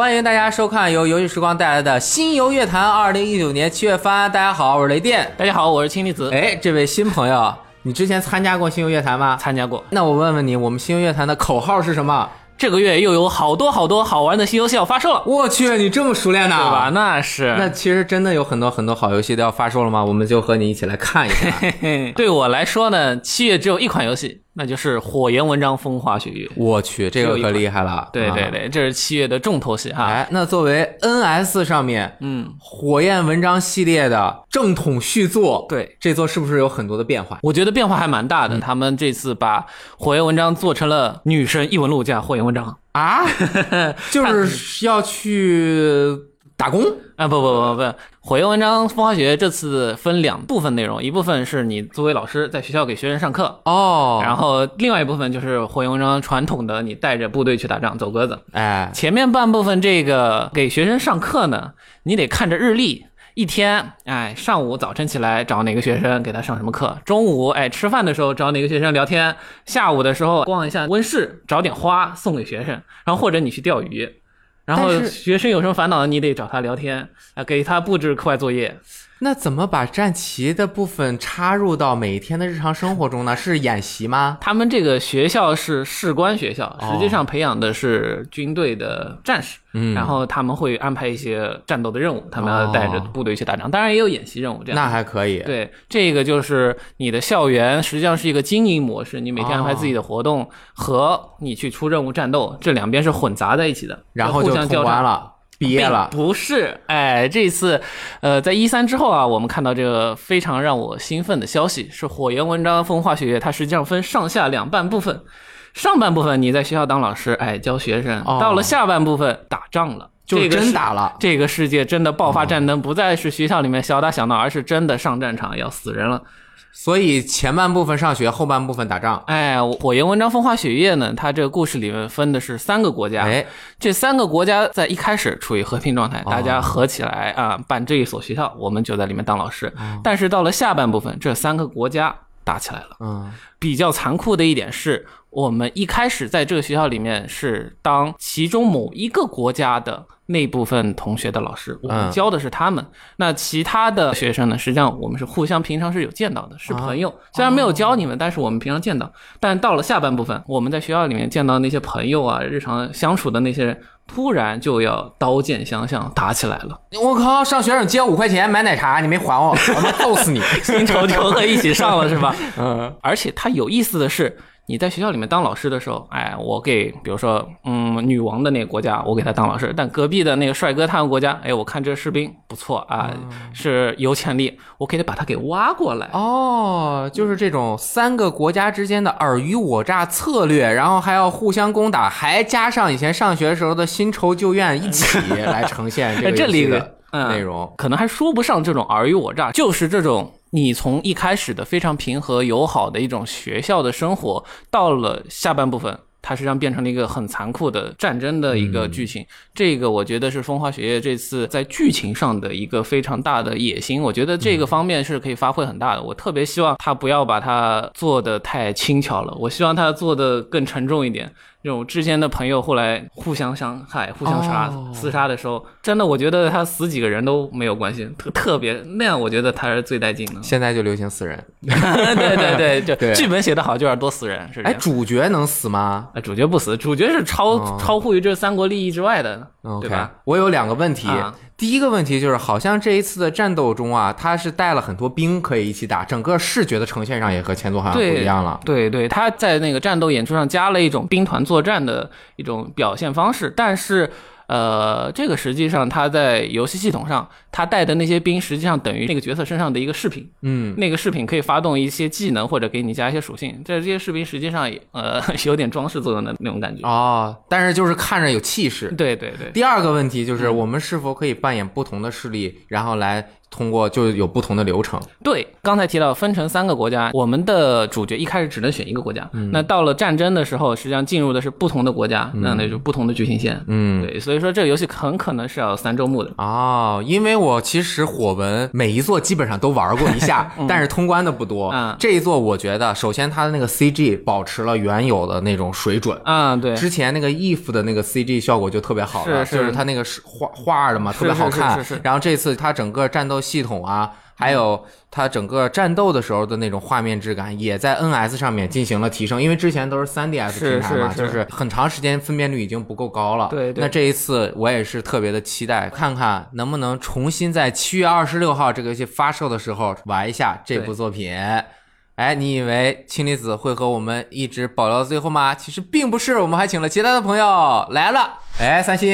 欢迎大家收看由游戏时光带来的《新游乐坛》二零一九年七月番。大家好，我是雷电。大家好，我是青离子，哎，这位新朋友，你之前参加过新游乐坛吗？参加过。那我问问你，我们新游乐坛的口号是什么？这个月又有好多好多好玩的新游戏要发售了，我去，你这么熟练呢？对吧？那是。那其实真的有很多很多好游戏都要发售了吗？我们就和你一起来看一看。对我来说呢，七月只有一款游戏，那就是《火焰文章风花雪月》。我去，这个可厉害了。啊对对对，这是七月的重头戏哈。哎，那作为 NS 上面嗯，火焰文章系列的正统续作，对，这座是不是有很多的变化？我觉得变化还蛮大的。嗯他们这次把《火焰文章》做成了女神异闻录加《火焰文章》啊，就是要去打工啊，不不不不，《火焰文章风花雪月》这次分两部分内容，一部分是你作为老师在学校给学生上课，哦。然后另外一部分就是《火焰文章》传统的你带着部队去打仗走鸽子。哎，前面半部分这个给学生上课呢，你得看着日历，一天，哎，上午早晨起来找哪个学生给他上什么课，中午哎吃饭的时候找哪个学生聊天，下午的时候逛一下温室，找点花送给学生，然后或者你去钓鱼。然后学生有什么烦恼，你得找他聊天，啊，给他布置课外作业。那怎么把战旗的部分插入到每天的日常生活中呢？是演习吗？他们这个学校是士官学校，哦实际上培养的是军队的战士，嗯然后他们会安排一些战斗的任务，他们要带着部队去打仗，当然也有演习任务这样。那还可以。对，这个就是你的校园实际上是一个经营模式，你每天安排自己的活动和你去出任务战斗，这两边是混杂在一起的，然后就通互相。关了，毕业了。不是，哎，这次，呃，在一三之后啊，我们看到这个非常让我兴奋的消息，是《火焰文章风化学月》，它实际上分上下两半部分。上半部分你在学校当老师，哎，教学生；哦到了下半部分打仗了，就真打了，这个世界真的爆发战争，不再是学校里面小打小闹，而是真的上战场要死人了。所以前半部分上学，后半部分打仗。哎，《火焰文章风花雪月》呢，它这个故事里面分的是三个国家，哎，这三个国家在一开始处于和平状态，哦大家合起来啊办这一所学校，我们就在里面当老师。哦但是到了下半部分，这三个国家打起来了。嗯，比较残酷的一点是，我们一开始在这个学校里面是当其中某一个国家的那部分同学的老师，我们嗯教的是他们。那其他的学生呢，实际上我们是互相平常是有见到的，是朋友。虽然没有教你们，但是我们平常见到。但到了下半部分，我们在学校里面见到那些朋友啊，日常相处的那些人，突然就要刀剑相向，打起来了。我靠，上学生借五块钱买奶茶，你没还我，我他妈揍死你！新仇旧恨一起上了是吧？嗯，而且他有意思的是，你在学校里面当老师的时候，哎，我给比如说，嗯，女王的那个国家，我给他当老师，但隔壁的那个帅哥他们国家，哎，我看这士兵不错啊，是有潜力，我可以把他给挖过来。哦，就是这种三个国家之间的尔虞我诈策略，然后还要互相攻打，还加上以前上学时候的新仇旧怨一起来呈现这 个内容。可能还说不上这种尔虞我诈，就是这种你从一开始的非常平和友好的一种学校的生活，到了下半部分。它实际上变成了一个很残酷的战争的一个剧情，这个我觉得是《风花雪月》这次在剧情上的一个非常大的野心，我觉得这个方面是可以发挥很大的。我特别希望他不要把它做的太轻巧了，我希望他做的更沉重一点。这种之间的朋友后来互相伤害、互相杀、哦厮杀的时候，真的我觉得他死几个人都没有关系，特特别那样，我觉得他是最带劲的。现在就流行死人，对对对，就对剧本写得好就要多死人，是这哎，样。主角能死吗哎，主角不死，主角是超、哦超乎于这三国利益之外的对吧？我有两个问题。啊第一个问题就是，好像这一次的战斗中啊，他是带了很多兵可以一起打，整个视觉的呈现上也和前作好像不一样了。对对，他在那个战斗演出上加了一种兵团作战的一种表现方式，但是。呃，这个实际上他在游戏系统上，他带的那些兵实际上等于那个角色身上的一个饰品，嗯，那个饰品可以发动一些技能或者给你加一些属性，这这些士兵实际上也呃 有点装饰作用的那种感觉。哦，但是就是看着有气势。对对对，第二个问题嗯就是，我们是否可以扮演不同的势力，然后来通过就有不同的流程。对，刚才提到分成三个国家，我们的主角一开始只能选一个国家，嗯那到了战争的时候，实际上进入的是不同的国家，那那就不同的剧情线。嗯，对，所以说这个游戏很可能是要三周目的。哦，因为我其实火纹每一座基本上都玩过一下，但是通关的不多。嗯这一座我觉得，首先它的那个 CG 保持了原有的那种水准。啊、对，之前那个 if 的那个 CG 效果就特别好了，是是就是它那个是画画的嘛，特别好看。是是是是然后这次它整个战斗系统啊，还有它整个战斗的时候的那种画面质感，也在 NS 上面进行了提升。因为之前都是 3DS 是平台嘛，是就是很长时间分辨率已经不够高了。对对那这一次我也是特别的期待，看看能不能重新在七月二十六号这个游戏发售的时候玩一下这部作品。哎，你以为氢离子会和我们一直保留到最后吗？其实并不是，我们还请了其他的朋友。来了。哎，三星，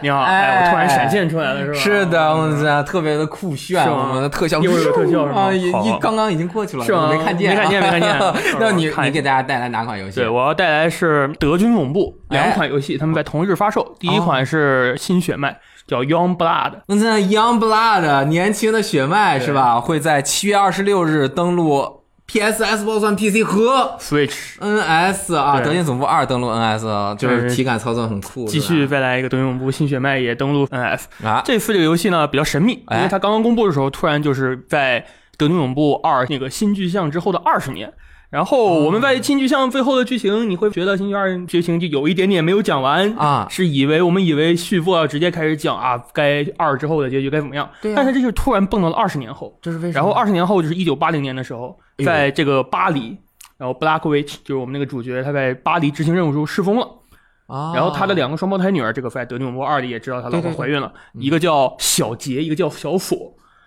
你好，哎，哎，我突然闪现出来了，是吧？是的，我们这特别的酷炫，是我们的特效又有特效啊，一刚刚已经过去了，是吗？没看见，没看见没看见。那你你给大家带来哪款游戏？对，我要带来是德军总部哎。两款游戏，他们在同日发售。第一款是新血脉，叫 Young Blood，那这 Young Blood 年轻的血脉是吧？会在七月二十六日登陆 PS、Xbox One、PC 和 Switch。NS 啊，德军总部二登陆 NS，啊就是体感操作很酷。继续再来一个德军总部新血脉也登陆 NS。啊，这次这个游戏呢比较神秘，因哎为它刚刚公布的时候，突然就是在德军总部二那个新巨像之后的二十年。然后我们在新巨像最后的剧情，你会觉得新巨二剧情就有一点点没有讲完啊。是以为我们以为续作要直接开始讲啊，该二之后的结局该怎么样？对啊。但是这就突然蹦到了二十年后，这是为什么？然后二十年后就是一九八零年的时候，在这个巴黎，然后 Black Witch 就是我们那个主角，他在巴黎执行任务时候失踪了。啊，然后他的两个双胞胎女儿，这个在《德军总部二》里也知道他老婆怀孕了，一个叫小杰，一个叫小索，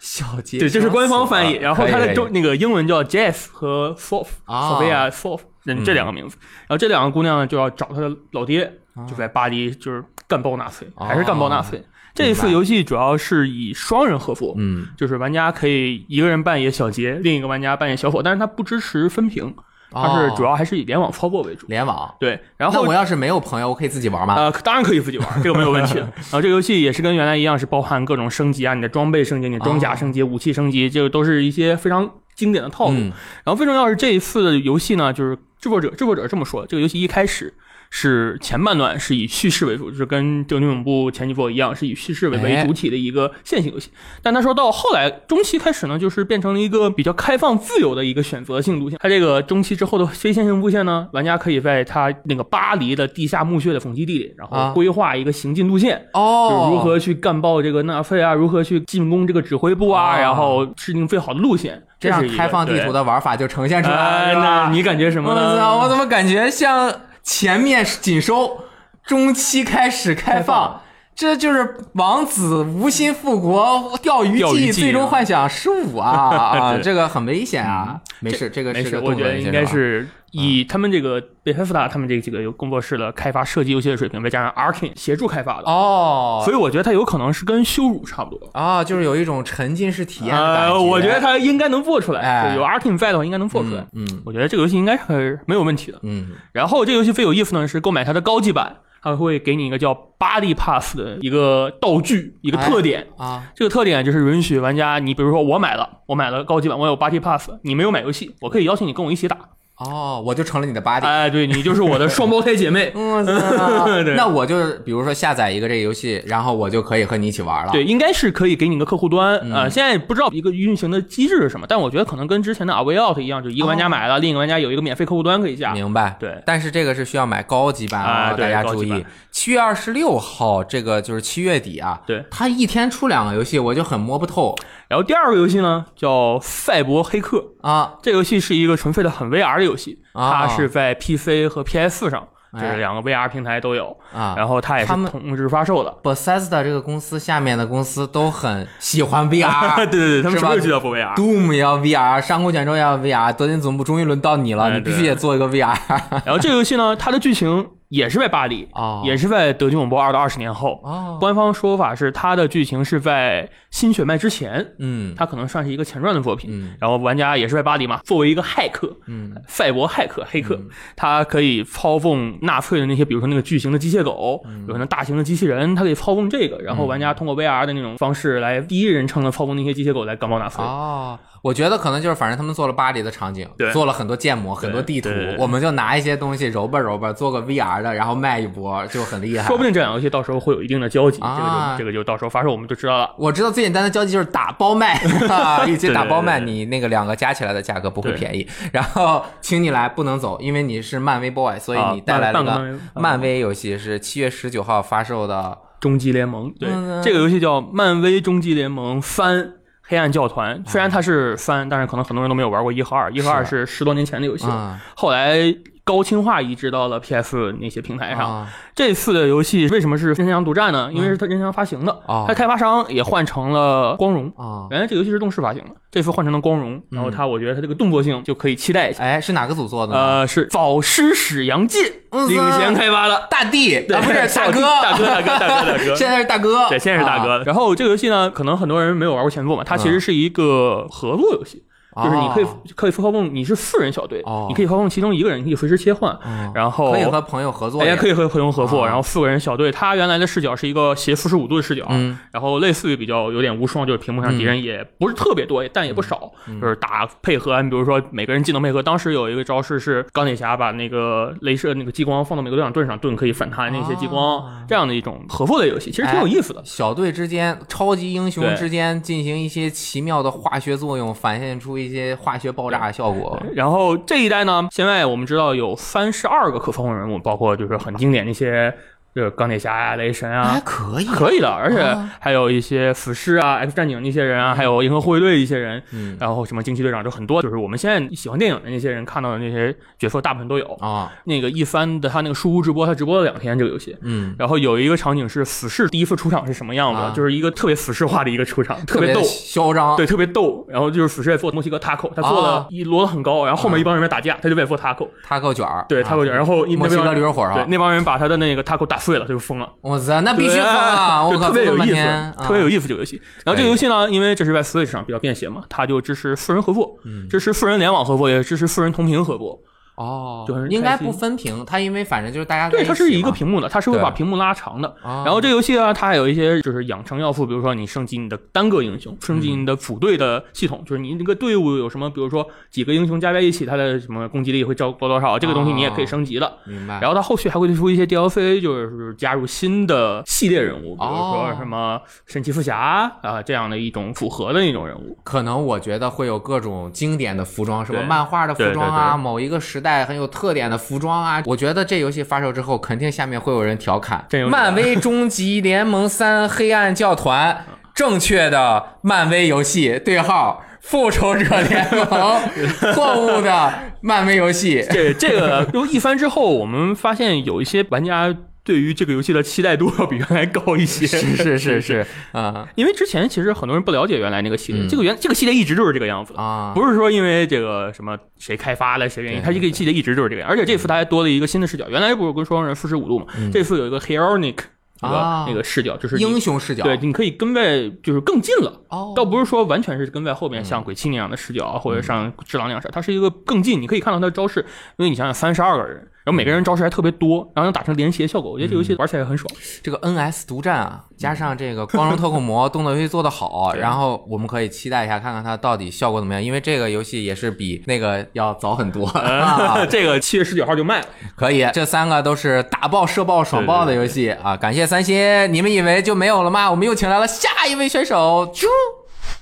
小杰，对，这是官方翻译。然后他的中中那个英文叫 Jeff 和 Fourth，啊索菲亚 Fourth，嗯，这两个名字。然后这两个姑娘呢就要找她的老爹，啊就在巴黎就是干爆纳粹，哦还是干爆纳粹。这一次游戏主要是以双人合作，嗯就是玩家可以一个人扮演小杰，另一个玩家扮演小伙，但是它不支持分屏，它是主要要还是以联网操作为主。联网。对，然后那我要是没有朋友，我可以自己玩吗？呃，当然可以自己玩，这个没有问题。然后这个游戏也是跟原来一样，是包含各种升级啊，你的装备升级、你的装甲升级、武器升级，这个都是一些非常经典的套路。嗯然后最重要是这一次的游戏呢，就是制作者制作者这么说，这个游戏一开始是前半段是以叙事为主，就是跟《德军总部》前几部一样，是以叙事为为哎主体的一个线性游戏。但他说到后来中期开始呢，就是变成了一个比较开放自由的一个选择性路线。它这个中期之后的非线性路线呢，玩家可以在它那个巴黎的地下墓穴的讽击地里，然啊后规划一个行进路线。哦就是如何去干爆这个纳粹啊，如何去进攻这个指挥部啊，哦然后制定最好的路线，这样是开放地图的玩法就呈现出来了，哎那你感觉什么我呢？操！我怎么感觉像前面紧收，中期开始开放？这就是王子无心复国，钓鱼记，最终幻想十五啊 啊！这个很危险啊！没事，这个没事，是我觉得应该是以他们这个贝塞斯达他们这几个工作室的开发射击游戏的水平，再加上 Arkane 协助开发的，哦所以我觉得它有可能是跟羞辱差不多。啊，就是有一种沉浸式体验的感呃，我觉得它应该能做出来，有 Arkane 在的话应该能做出来。嗯嗯我觉得这个游戏应该是没有问题的。嗯然后这个游戏最有意思呢是购买它的高级版，它会给你一个叫 Body Pass 的一个道具，一个特点。啊这个特点就是允许玩家，你比如说我买了，我买了高级版，我有 Body Pass，你没有买游戏，我可以邀请你跟我一起打。哦，我就成了你的 body。哎，对你就是我的双胞胎姐妹。那我就是比如说下载一个这个游戏，然后我就可以和你一起玩了。对，应该是可以给你个客户端，嗯呃，现在不知道一个运行的机制是什么，但我觉得可能跟之前的 A Out 一样，就一个玩家买了，另一个玩家有一个免费客户端可以下。明白。对但是这个是需要买高级版大家注意。七月二十六号，这个就是七月底啊。对它一天出两个游戏，我就很摸不透然后第二个游戏呢叫《赛博黑客》，啊。这游戏是一个纯粹的很 VR 的游戏，啊它是在 PC 和 PS 上，就哎是两个 VR 平台都有，啊然后它也是他们同时发售的。Bethesda 这个公司下面的公司都很喜欢 VR，对对对，他们是吧什么都要做 VR。Doom 也要 VR，上古卷轴也要 VR，德军总部终于轮到你了，哎你必须也做一个 VR。然后这个游戏呢，它的剧情也是在巴黎，哦也是在德军总部二的二十年后。哦，官方说法是它的剧情是在新血脉之前，嗯它可能算是一个前传的作品。嗯然后玩家也是在巴黎嘛，作为一个骇客，嗯赛博骇客黑客，他可以操纵纳粹的那些，比如说那个巨型的机械狗，嗯有可能大型的机器人，他可以操纵这个，然后玩家通过 VR 的那种方式来第一人称的操纵那些机械狗来干爆纳粹。哦，我觉得可能就是反正他们做了巴黎的场景，对做了很多建模、很多地图我们就拿一些东西揉吧揉吧，做个 VR 的，然后卖一波，就很厉害。说不定这两个游戏到时候会有一定的交集，啊这个就这个就到时候发售我们就知道了。我知道最简单的交集就是打包卖，哈一起打包卖，你那个两个加起来的价格不会便宜。然后请你来不能走，因为你是漫威 boy，所以啊你带来了漫威漫威游戏，是七月十九号发售的。终极联盟，对，嗯这个游戏叫漫威终极联盟翻。黑暗教团虽然它是翻，但是可能很多人都没有玩过一和二。一和二是十多年前的游戏后来高清化移植到了 PS 那些平台上。啊这次的游戏为什么是任天堂独占呢？因为是它任天堂发行的，哦它开发商也换成了光荣。啊！原来这个游戏是动视发行的，这次换成了光荣，然后它我觉得它这个动作性就可以期待一下。哎，是哪个组做的？呃，是早师史杨进嗯领衔开发的，大弟，对啊不是大哥，大哥，大哥，大哥，大哥。现在是大哥，对，现在是大哥啊。然后这个游戏呢，可能很多人没有玩过前作嘛，它其实是一个合作游戏，就是你可以哦。可以操控，你是四人小队哦，你可以操控其中一个人，你可以随时切换，嗯然后可以和朋友合作也，可以和朋友合作，啊然后四个人小队，他原来的视角是一个斜四十五度的视角，嗯。然后类似于比较有点无双，就是屏幕上敌人也不是特别多，但也不少，嗯。就是打配合，你比如说每个人技能配合，当时有一个招式是钢铁侠把那个镭射那个激光放到每个队长盾上，盾可以反弹那些激光，啊这样的一种合作类游戏，其实挺有意思的。小队之间、超级英雄之间进行一些奇妙的化学作用，反现出一些化学爆炸的效果。然后这一代呢，现在我们知道有三十二个可操控人物，包括就是很经典的一些，就是钢铁侠呀、雷神啊还，可以，可以的，而且啊还有一些死侍啊、X 战警那些人啊，还有银河护卫队一些人，嗯然后什么惊奇队长，就很多，就是我们现在喜欢电影的那些人看到的那些角色，大部分都有。啊，那个一番的他那个书屋直播，他直播了两天这个游戏。嗯，然后有一个场景是死侍第一次出场是什么样子，啊就是一个特别死侍化的一个出场，特别别逗，嚣张，对，特别逗。然后就是死侍在做墨西哥 taco，他做啊了一摞的很高，然后后面一帮人在打架，他就在做 taco，taco 卷儿，对啊 taco 卷，然后一墨西哥那帮人驴肉火烧对，那帮人把他的那个 taco 打碎了，他就疯了。我操，那必须疯啊！我就靠，特别有意思，特别有意意思这个游戏。然后这个游戏呢，因为这是在 Switch 上比较便携嘛，它就支持四人合作，嗯支持四人联网合作，也支持四人同屏合作。哦就很，应该不分屏，它因为反正就是大家对，它是一个屏幕的，它是会把屏幕拉长的。啊然后这游戏啊，它还有一些就是养成要素，比如说你升级你的单个英雄，升级你的辅队的系统，就是你那个队伍有什么，比如说几个英雄加在一起，它的什么攻击力会高多多少，这个东西你也可以升级的。明白，然后它后续还会推出一些 DLC，就是加入新的系列人物，比如哦说什么神奇四侠啊、这样的一种组合的一种人物。可能我觉得会有各种经典的服装，什么漫画的服装啊，对对对某一个时代很有特点的服装啊。我觉得这游戏发售之后，肯定下面会有人调侃《漫威终极联盟三：黑暗教团》正确的漫威游戏对号。复仇者联盟，错误的漫威游戏。这这个就一番之后，我们发现有一些玩家对于这个游戏的期待度要比原来高一些。是是是是，啊因为之前其实很多人不了解原来那个系列，嗯这个原这个系列一直就是这个样子。啊，不是说因为这个什么谁开发了谁原因，对它这个系列一直就是这个样。而且这次它还多了一个新的视角，原来不是跟双人四十五度嘛，这次有一个 Heroic 那个、嗯啊那个视角，就是英雄视角。对，你可以跟在就是更近了。哦，倒不是说完全是跟在后面像鬼泣那样的视角啊，或者像智狼那样的视角，它是一个更近，你可以看到他的招式。因为你想想，三十二个人，然后每个人招式还特别多，然后能打成连携效果，我觉得这游戏玩起来很爽。这个 NS 独占啊，加上这个光荣特控模 动作游戏做得好，然后我们可以期待一下，看看它到底效果怎么样。因为这个游戏也是比那个要早很多。啊 这个七月十九号就卖了，可以，这三个都是打爆、射爆、爽爆的游戏啊！感谢三星，你们以为就没有了吗？我们又请来了下一位选手，啾。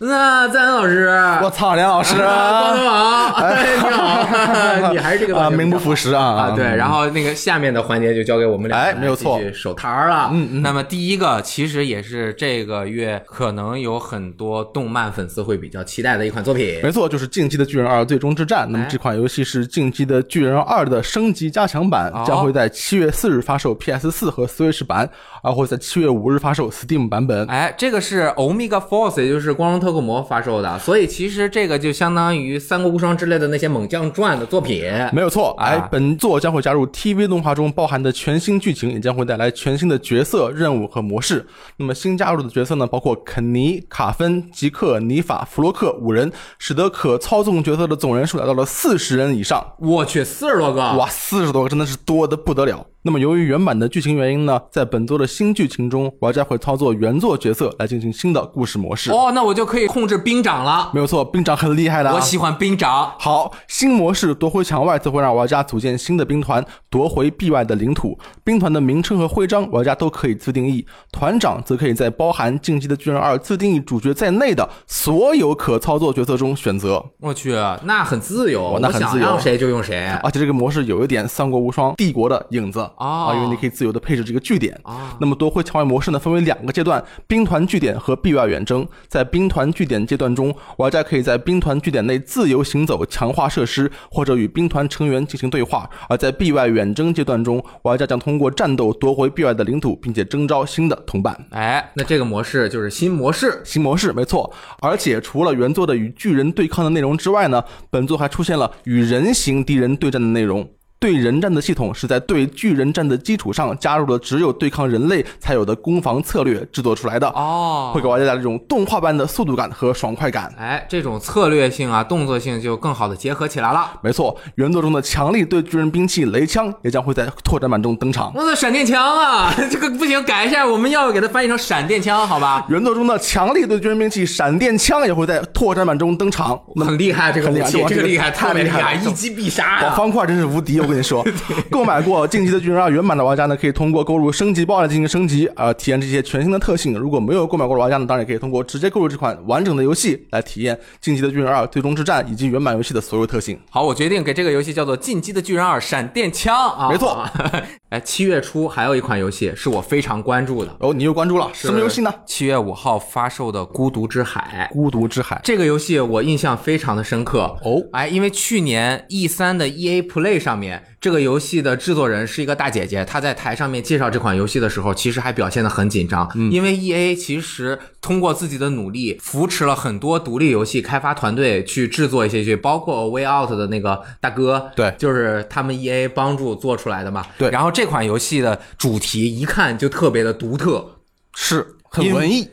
那赞恩老师，我操，梁老师，光头王，哎，你好，你还是这个啊，名不副实啊啊，对，然后那个下面的环节就交给我们俩，哎没有错，手摊儿了。嗯嗯。那么第一个其实也是这个月可能有很多动漫粉丝会比较期待的一款作品。没错，就是《进击的巨人二：最终之战》。那么哎这款游戏是《进击的巨人二》的升级加强版哦，将会在七月四日发售 PS 四和 Switch 版，而会在七月五日发售 Steam 版本。哎，这个是 Omega Force，也就是光荣特库摩发售的，所以其实这个就相当于《三国无双》之类的那些猛将传的作品。没有错，啊哎，本作将会加入 TV 动画中包含的全新剧情，也将会带来全新的角色、任务和模式。那么新加入的角色呢，包括肯尼、卡芬、吉克、尼法、弗洛克五人，使得可操纵角色的总人数达到了四十人以上。我去，四十多个！哇，四十多个真的是多的不得了。那么由于原版的剧情原因呢，在本作的新剧情中，玩家会操作原作角色来进行新的故事模式。哦，那我就可以控制兵长了。没有错，兵长很厉害的、啊。我喜欢兵长。好，新模式夺回墙外则会让玩家组建新的兵团，夺回壁外的领土。兵团的名称和徽章，玩家都可以自定义。团长则可以在包含《进击的巨人二》自定义主角在内的所有可操作角色中选择。我去，那很自由，哦那很自由我想让谁就用谁。而且这个模式有一点《三国无双》帝国的影子哦啊，因为你可以自由的配置这个据点啊那么夺回墙外模式呢，分为两个阶段：兵团据点和壁外远征。在兵团据点阶段中，玩家可以在兵团据点内自由行走，强化设施，或者与兵团成员进行对话；而在壁外远征阶段中，玩家将通过战斗夺回壁外的领土，并且征召新的同伴。哎，那这个模式就是新模式。新模式没错，而且除了原作的与巨人对抗的内容之外呢，本作还出现了与人形敌人对战的内容。对人战的系统是在对巨人战的基础上加入了只有对抗人类才有的攻防策略制作出来的，哦会给玩家带来这种动画般的速度感和爽快感。哎，这种策略性啊、动作性就更好的结合起来了。没错，原作中的强力对巨人兵器雷枪也将会在拓展版中登场。我的闪电枪啊，这个不行，改一下，我们要给它翻译成闪电枪，好吧？原作中的强力对巨人兵器闪电枪也会在拓展版中登场。很厉害，这个武器，很厉害这个厉害，太厉害了一击必杀哇，呀！方块真是无敌！我跟你说，购买过《进击的巨人二》原版的玩家呢，可以通过购入升级包来进行升级，呃，体验这些全新的特性。如果没有购买过的玩家呢，当然也可以通过直接购入这款完整的游戏来体验《进击的巨人二》最终之战以及原版游戏的所有特性。好，我决定给这个游戏叫做《进击的巨人二：闪电枪》啊，没错。哎，七月初还有一款游戏是我非常关注的，哦，你又关注了什么游戏呢？？七月五号发售的《孤独之海》。孤独之海。这个游戏我印象非常的深刻哦哎，因为去年 E 三的 EA Play 上面，这个游戏的制作人是一个大姐姐，她在台上面介绍这款游戏的时候，其实还表现得很紧张，嗯。因为 EA 其实通过自己的努力，扶持了很多独立游戏开发团队去制作一些剧，包括 Way Out 的那个大哥，对。就是他们 EA 帮助做出来的嘛。对。然后这款游戏的主题一看就特别的独特，是很文艺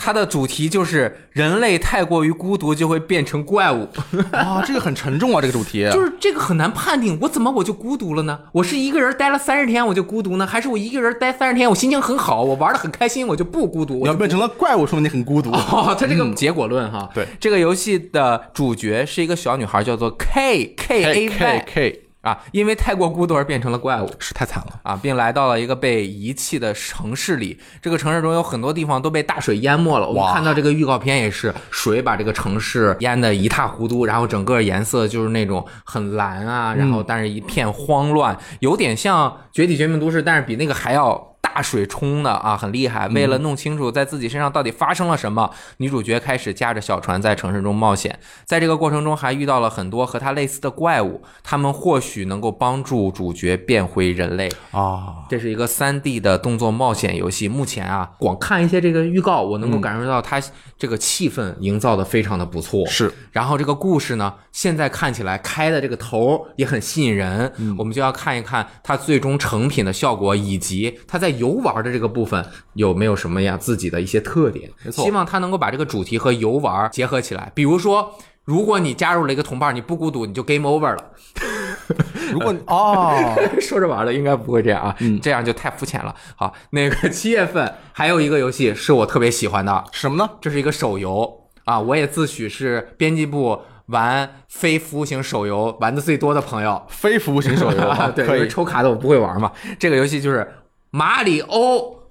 它的主题就是人类太过于孤独就会变成怪物。啊，这个很沉重啊，这个主题。就是这个很难判定，我怎么我就孤独了呢？我是一个人待了三十天我就孤独呢，还是我一个人待三十天我心情很好，我玩的很开心我就不孤独？你要变成了怪物，说明你很孤独。哦，它这个结果论哈，对这个游戏的主角是一个小女孩，叫做 K K A K Y K 啊，因为太过孤独而变成了怪物。是太惨了。啊，并来到了一个被遗弃的城市里。这个城市中有很多地方都被大水淹没了。我们看到这个预告片也是，水把这个城市淹得一塌糊涂，然后整个颜色就是那种很蓝啊，然后但是一片慌乱，有点像《绝体绝命都市》，但是比那个还要。大水冲的啊，很厉害。为了弄清楚在自己身上到底发生了什么，女主角开始驾着小船在城市中冒险。在这个过程中，还遇到了很多和她类似的怪物，他们或许能够帮助主角变回人类。啊，这是一个三 D 的动作冒险游戏。目前啊，光看一些这个预告，我嗯能够感受到它这个气氛营造的非常的不错。是，然后这个故事呢，现在看起来开的这个头儿也很吸引人。嗯我们就要看一看它最终成品的效果，以及它在游玩的这个部分有没有什么样自己的一些特点。没错希望他能够把这个主题和游玩结合起来。比如说，如果你加入了一个同伴，你不孤独，你就 game over 了。如果 哦，说着玩的，应该不会这样啊，嗯这样就太肤浅了。好，那个七月份还有一个游戏是我特别喜欢的，什么呢？这是一个手游啊，我也自诩是编辑部玩非服务型手游玩的最多的朋友。非服务型手游啊，对，因。为抽卡的我不会玩嘛。这个游戏就是马里欧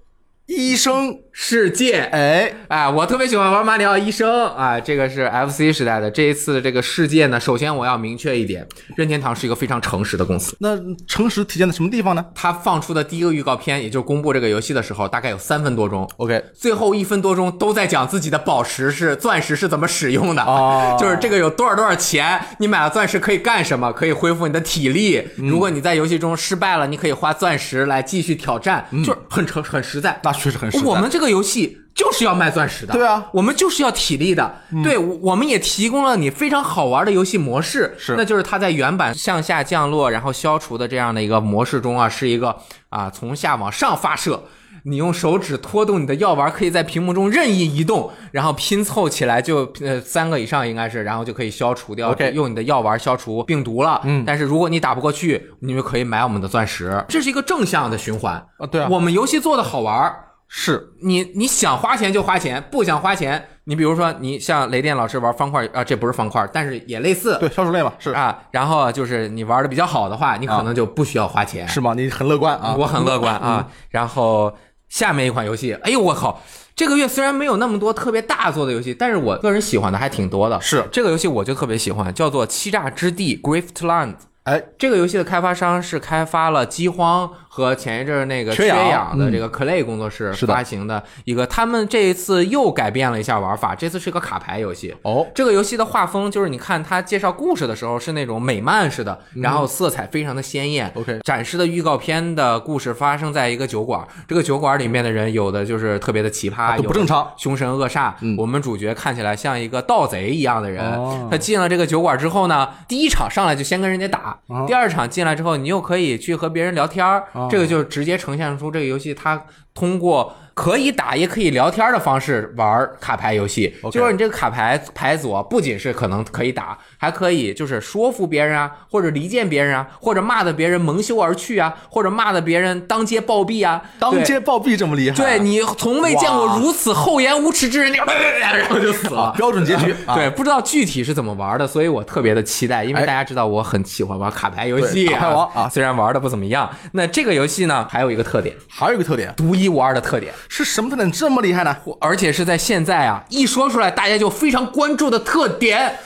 医生，世界。哎，哎，我特别喜欢玩马里奥医生啊，这个是 FC 时代的。这一次的这个世界呢，首先我要明确一点，任天堂是一个非常诚实的公司。那诚实体现在什么地方呢他放出的第一个预告片，也就是公布这个游戏的时候，大概有三分多钟。？OK，最后一分多钟都在讲自己的宝石是钻石是怎么使用的，哦就是这个有多少多少钱，你买了钻石可以干什么？可以恢复你的体力。嗯如果你在游戏中失败了，你可以花钻石来继续挑战，嗯就是很诚很实在。那确实很实在。我们这个个游戏就是要卖钻石的，对啊，我们就是要体力的，对，我我们也提供了你非常好玩的游戏模式，是。那就是它在原版向下降落然后消除的这样的一个模式中啊，是一个啊从下往上发射。你用手指拖动你的药丸，可以在屏幕中任意移动，然后拼凑起来就呃三个以上应该是，然后就可以消除掉用你的药丸消除病毒了。嗯。但是如果你打不过去，你就可以买我们的钻石，这是一个正向的循环。啊，对啊，我们游戏做的好玩儿，是你你想花钱就花钱，不想花钱，你比如说你像雷电老师玩方块啊，这不是方块，但是也类似对消除类嘛，是啊。然后就是你玩的比较好的话，你可能就不需要花钱。是吗？你很乐观啊，我很乐观 啊。然后下面一款游戏，哎呦我靠！这个月虽然没有那么多特别大作的游戏，但是我个人喜欢的还挺多的。是这个游戏我就特别喜欢，叫做《欺诈之地》（Griftland）。哎，这个游戏的开发商是开发了《饥荒》和前一阵儿那个缺缺氧氧的嗯这个 Clay 工作室发行的一个，他们这一次又改变了一下玩法，这次是个卡牌游戏。哦，这个游戏的画风就是你看他介绍故事的时候是那种美漫式的，然后色彩非常的鲜艳。嗯 OK 展示的预告片的故事发生在一个酒馆，这个酒馆里面的人有的就是特别的奇葩，啊都不正常凶神恶煞。嗯我们主角看起来像一个盗贼一样的人。哦他进了这个酒馆之后呢，第一场上来就先跟人家打，啊第二场进来之后，你又可以去和别人聊天儿，哦这个就直接呈现出这个游戏它通过。可以打也可以聊天的方式玩卡牌游戏。就是你这个卡牌牌组不仅是可能可以打，还可以就是说服别人啊，或者离间别人啊，或者骂的别人蒙羞而去啊，或者骂的别人当街暴毙啊，当街暴毙这么厉害，对你从未见过如此厚颜无耻之人，然后就死了。标准结局，啊对，不知道具体是怎么玩的，所以我特别的期待，因为哎。大家知道我很喜欢玩卡牌游戏、对卡牌王啊虽然玩的不怎么样。那这个游戏呢，还有一个特点，还有一个特点。独一无二的特点，是什么特点这么厉害呢？而且是在现在啊，一说出来大家就非常关注的特点。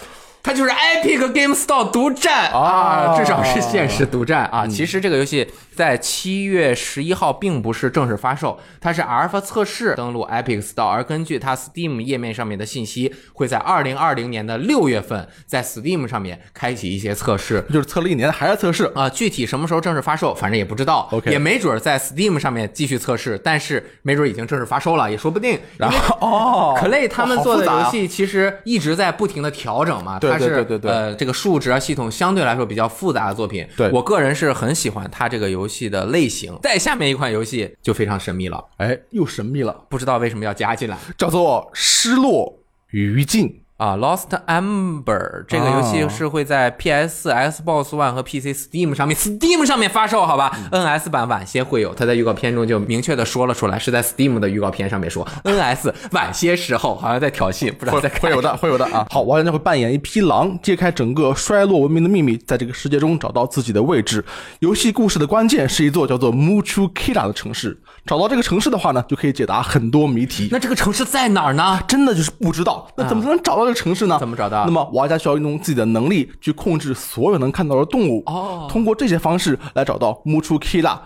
它就是 Epic Game Store 独占。啊，哦至少是限时独占啊。其实这个游戏在七月十一号并不是正式发售，它是 Alpha 测试登录 Epic Store，而根据它 Steam 页面上面的信息，会在二零二零年的六月份在 Steam 上面开启一些测试。就是测了一年还在测试，啊、具体什么时候正式发售，反正也不知道。OK 也没准儿在 Steam 上面继续测试，但是没准儿已经正式发售了，也说不定。然后哦 Clay 他们做的游戏其实一直在不停的调整嘛，对它是对对呃这个数值啊系统相对来说比较复杂的作品。对我个人是很喜欢它这个游戏的类型。再下面一款游戏就非常神秘了，哎，又神秘了，不知道为什么要加进来叫做失落余烬。啊，Lost Amber 这个游戏哦是会在 PS、Xbox One 和 PC Steam 上面，Steam 上面发售，好吧、n 嗯 s 版晚些会有，它在预告片中就明确的说了出来，是在 Steam 的预告片上面说，NS 晚些时候，好像在挑衅，不知道会在会有的，会有的啊！好，玩家会扮演一匹狼，揭开整个衰落文明的秘密，在这个世界中找到自己的位置。游戏故事的关键是一座叫做 Muchukira 的城市，找到这个城市的话呢，就可以解答很多谜题。那这个城市在哪儿呢？真的就是不知道，那怎么才能找到这个城市呢？怎么找到那么玩家需要用自己的能力去控制所有能看到的动物，哦通过这些方式来找到 Muchu Kila。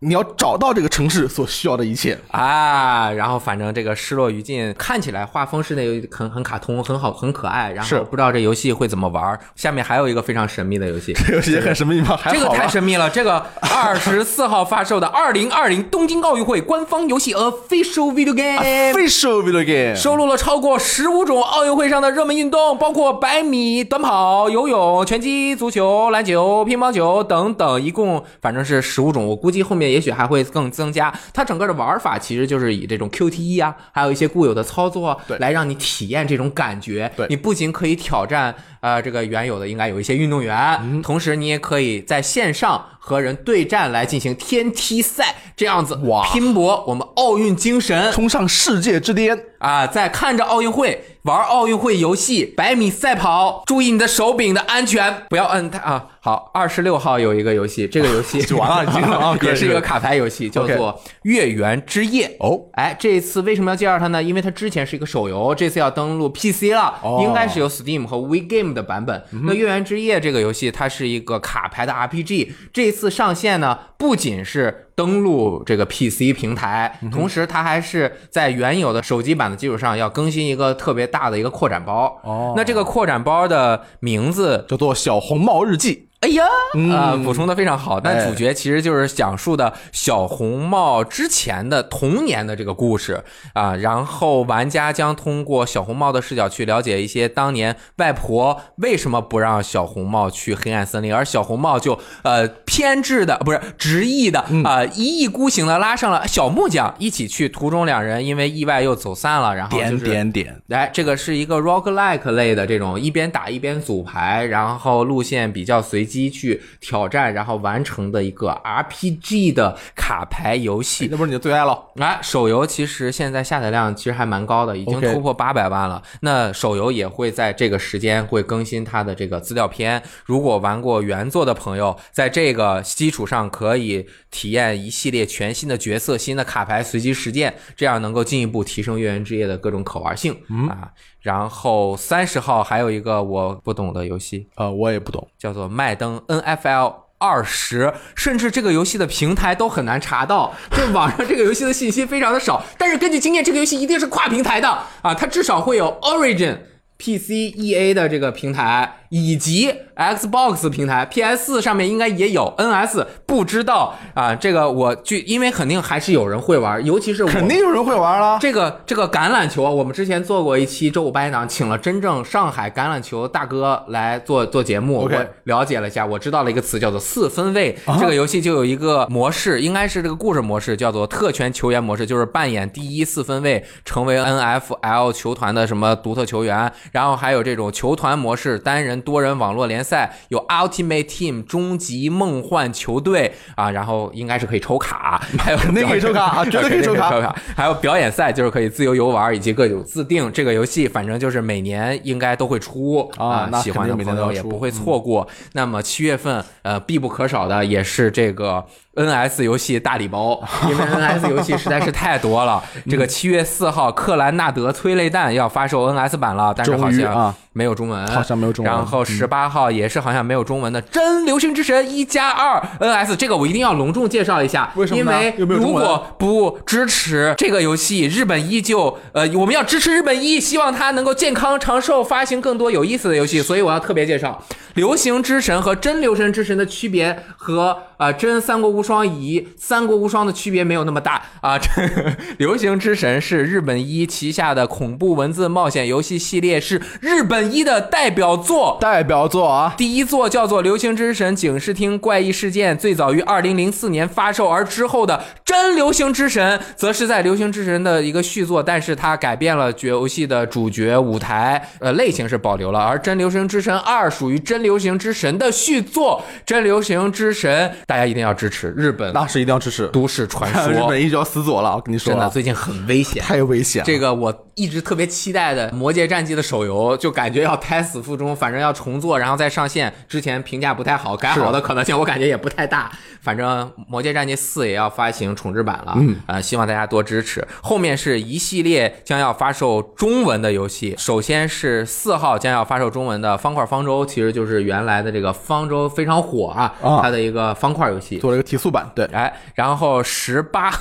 你要找到这个城市所需要的一切。啊，然后反正这个失落余烬看起来画风是那个很很卡通，很好，很可爱。然是后不知道这游戏会怎么玩。下面还有一一个非常神秘的游戏，这游戏也很神秘吗？还这个太神秘了。这个二十四号发售的二零二零东京奥运会官方游戏 Official Video Game。Official video game 收录了超过十五种奥运会上的热门运动，包括百米、短跑、游泳、拳击、足球、篮球、乒乓球等等，一共反正是十五种。我估计后面也许还会更增加。它整个的玩法其实就是以这种 QTE 啊，还有一些固有的操作对来让你体验这种感觉。对你不仅可以挑战呃这个原有的应该有一些运动员，同时你也可以在线上和人对战来进行天梯赛，这样子哇拼搏我们奥运精神。冲上世界之巅。啊，在看着奥运会，玩奥运会游戏，百米赛跑，注意你的手柄的安全，不要摁它啊。好，二十六号有一个游戏，这个游戏 就完了 也是一个卡牌游戏，叫做《月圆之夜》。哦，哎，这一次为什么要介绍它呢？因为它之前是一个手游，这次要登陆 PC 了，哦应该是有 Steam 和 WeGame 的版本。那《月圆之夜》这个游戏，它是一个卡牌的 RPG，这次上线呢，不仅是登录这个 PC 平台，同时它还是在原有的手机版的基础上要更新一个特别大的一个扩展包。哦那这个扩展包的名字叫做《小红帽日记》。哎呀，嗯。啊，补充的非常好。但哎。主角其实就是讲述的小红帽之前的童年的这个故事啊，然后玩家将通过小红帽的视角去了解一些当年外婆为什么不让小红帽去黑暗森林，而小红帽就呃偏执的不是执意的嗯。啊、一意孤行的拉上了小木匠一起去，途中两人因为意外又走散了，然后就点是点点，哎，这个是一个 rock like 类的这种一边打一边组牌，然后路线比较随机去挑战，然后完成的一个 RPG 的卡牌游戏。那不是你的最爱了？哎，手游其实现在下载量其实还蛮高的，已经突破八百万了。那手游也会在这个时间会更新它的这个资料片。如果玩过原作的朋友，在这个基础上可以体验一系列全新的角色、新的卡牌随机实践，这样能够进一步提升月圆之夜的各种可玩性、啊。然后三十号还有一个我不懂的游戏，呃，我也不懂。叫做麦登 NFL 二十，甚至这个游戏的平台都很难查到，就网上这个游戏的信息非常的少。但是根据经验，这个游戏一定是跨平台的啊，它至少会有 Origin。PC、EA 的这个平台以及 Xbox 平台，PS 上面应该也有，NS 不知道啊。这个我就因为肯定还是有人会玩，尤其是我肯定有人会玩了。这个这个橄榄球，我们之前做过一期周五八点档，请了真正上海橄榄球大哥来做做节目。我了解了一下，我知道了一个词叫做四分卫。这个游戏就有一个模式，应该是这个故事模式，叫做特权球员模式，就是扮演第一四分卫，成为 NFL 球团的什么独特球员。然后还有这种球团模式，单人、多人网络联赛，有 Ultimate Team 终极梦幻球队啊，然后应该是可以抽卡，还有肯定可以抽卡啊 绝对可以抽卡抽卡。还有表演赛，就是可以自由游玩，以及各种自定。这个游戏反正就是每年应该都会出啊那喜欢的朋友也不会错过。那么七月份，呃，必不可少的也是这个 NS 游戏大礼包，因为 NS 游戏实在是太多了。这个七月四号，克兰纳德催泪弹要发售 NS 版了，但是好像没有中文，好像没有中文嗯然后十八号也是好像没有中文的《真流星之神一加二 NS》，这个我一定要隆重介绍一下，为什么因为如果不支持这个游戏，日本依旧呃，我们要支持日本一，希望它能够健康长寿，发行更多有意思的游戏。所以我要特别介绍《流行之神》和《真流神之神》的区别和呃《真三国无双》乙《三国无双》的区别没有那么大啊。这《流行之神》是日本一旗下的恐怖文字冒险游戏系列，是日本一的代表作。代表作啊，第一作叫做《流行之神警视厅怪异事件》，最早于二零零四年发售，而之后的《真流行之神》则是在《流行之神》的一个续作，但是它改变了游戏的主角、舞台，呃，类型是保留了。而《真流行之神二》属于《真流行之神》的续作，《真流行之神》大家一定要支持日本那是一定要支持。都市传说 日说本，一就要死左了，我跟你说啊，真的最近很危险。太危险了。这个我一直特别期待的《魔界战记》的手游，就感觉要胎死腹中，反正要重做，然后再上线。之前评价不太好，改好的可能性我感觉也不太大。反正《魔界战记四》也要发行重制版了，嗯，呃，希望大家多支持。后面是一系列将要发售中文的游戏，首先是四号将要发售中文的《方块方舟》，其实就是原来的这个方舟非常火啊，啊它的一个方块游戏。做了一个提速版，对，哎，然后十八，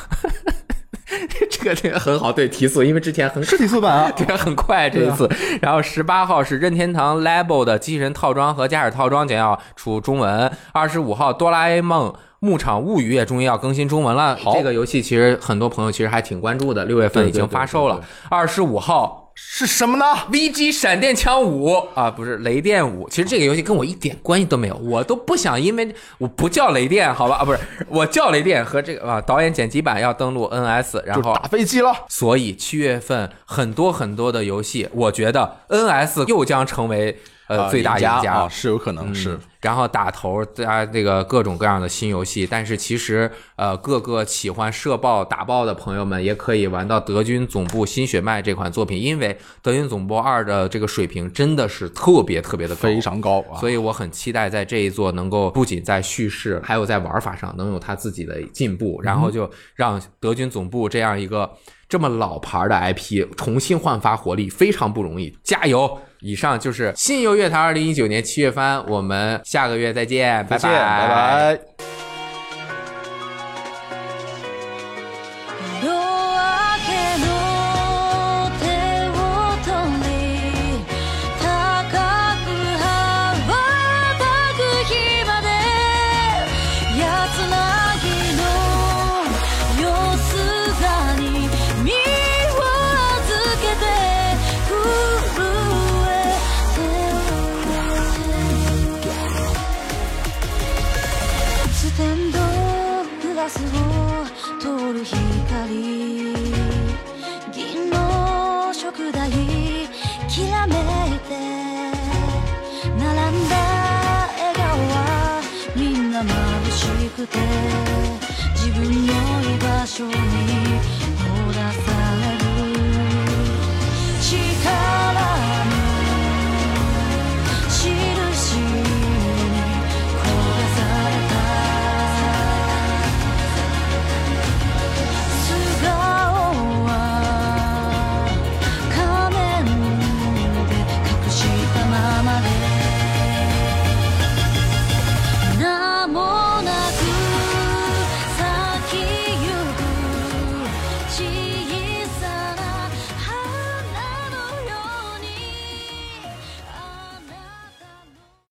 这 个这个很好，对提速，因为之前很是提速版啊。这个很快这一次。然后十八号是任天堂 Label 的机器人套装和驾驶套装将要出中文。二十五号哆啦 A 梦。牧场物语也终于要更新中文了。这个游戏其实很多朋友其实还挺关注的，六月份已经对对对发售了对对。二十五号是什么呢？VG 闪电枪五啊，不是雷电五。其实这个游戏跟我一点关系都没有，我都不想，因为我不叫雷电，好吧？啊，不是，我叫雷电和这个啊导演剪辑版要登录 NS，然后打飞机了。所以七月份很多很多的游戏，我觉得 NS 又将成为呃啊最大赢家家。啊，是有可能是嗯。然后打头加这个各种各样的新游戏，但是其实呃各个喜欢射爆打爆的朋友们也可以玩到德军总部新血脉这款作品，因为德军总部二的这个水平真的是特别特别的高，非常高啊。所以我很期待在这一座能够不仅在叙事，还有在玩法上能有它自己的进步，然后就让德军总部这样一个这么老牌的 IP 重新焕发活力，非常不容易，加油！以上就是新游乐坛二零一九年七月番，我们下个月再见，拜再见，拜拜。夜明スを通る光銀の食台きらめいて並んだ笑顔はみんな眩しくて自分の居場所にほだされる。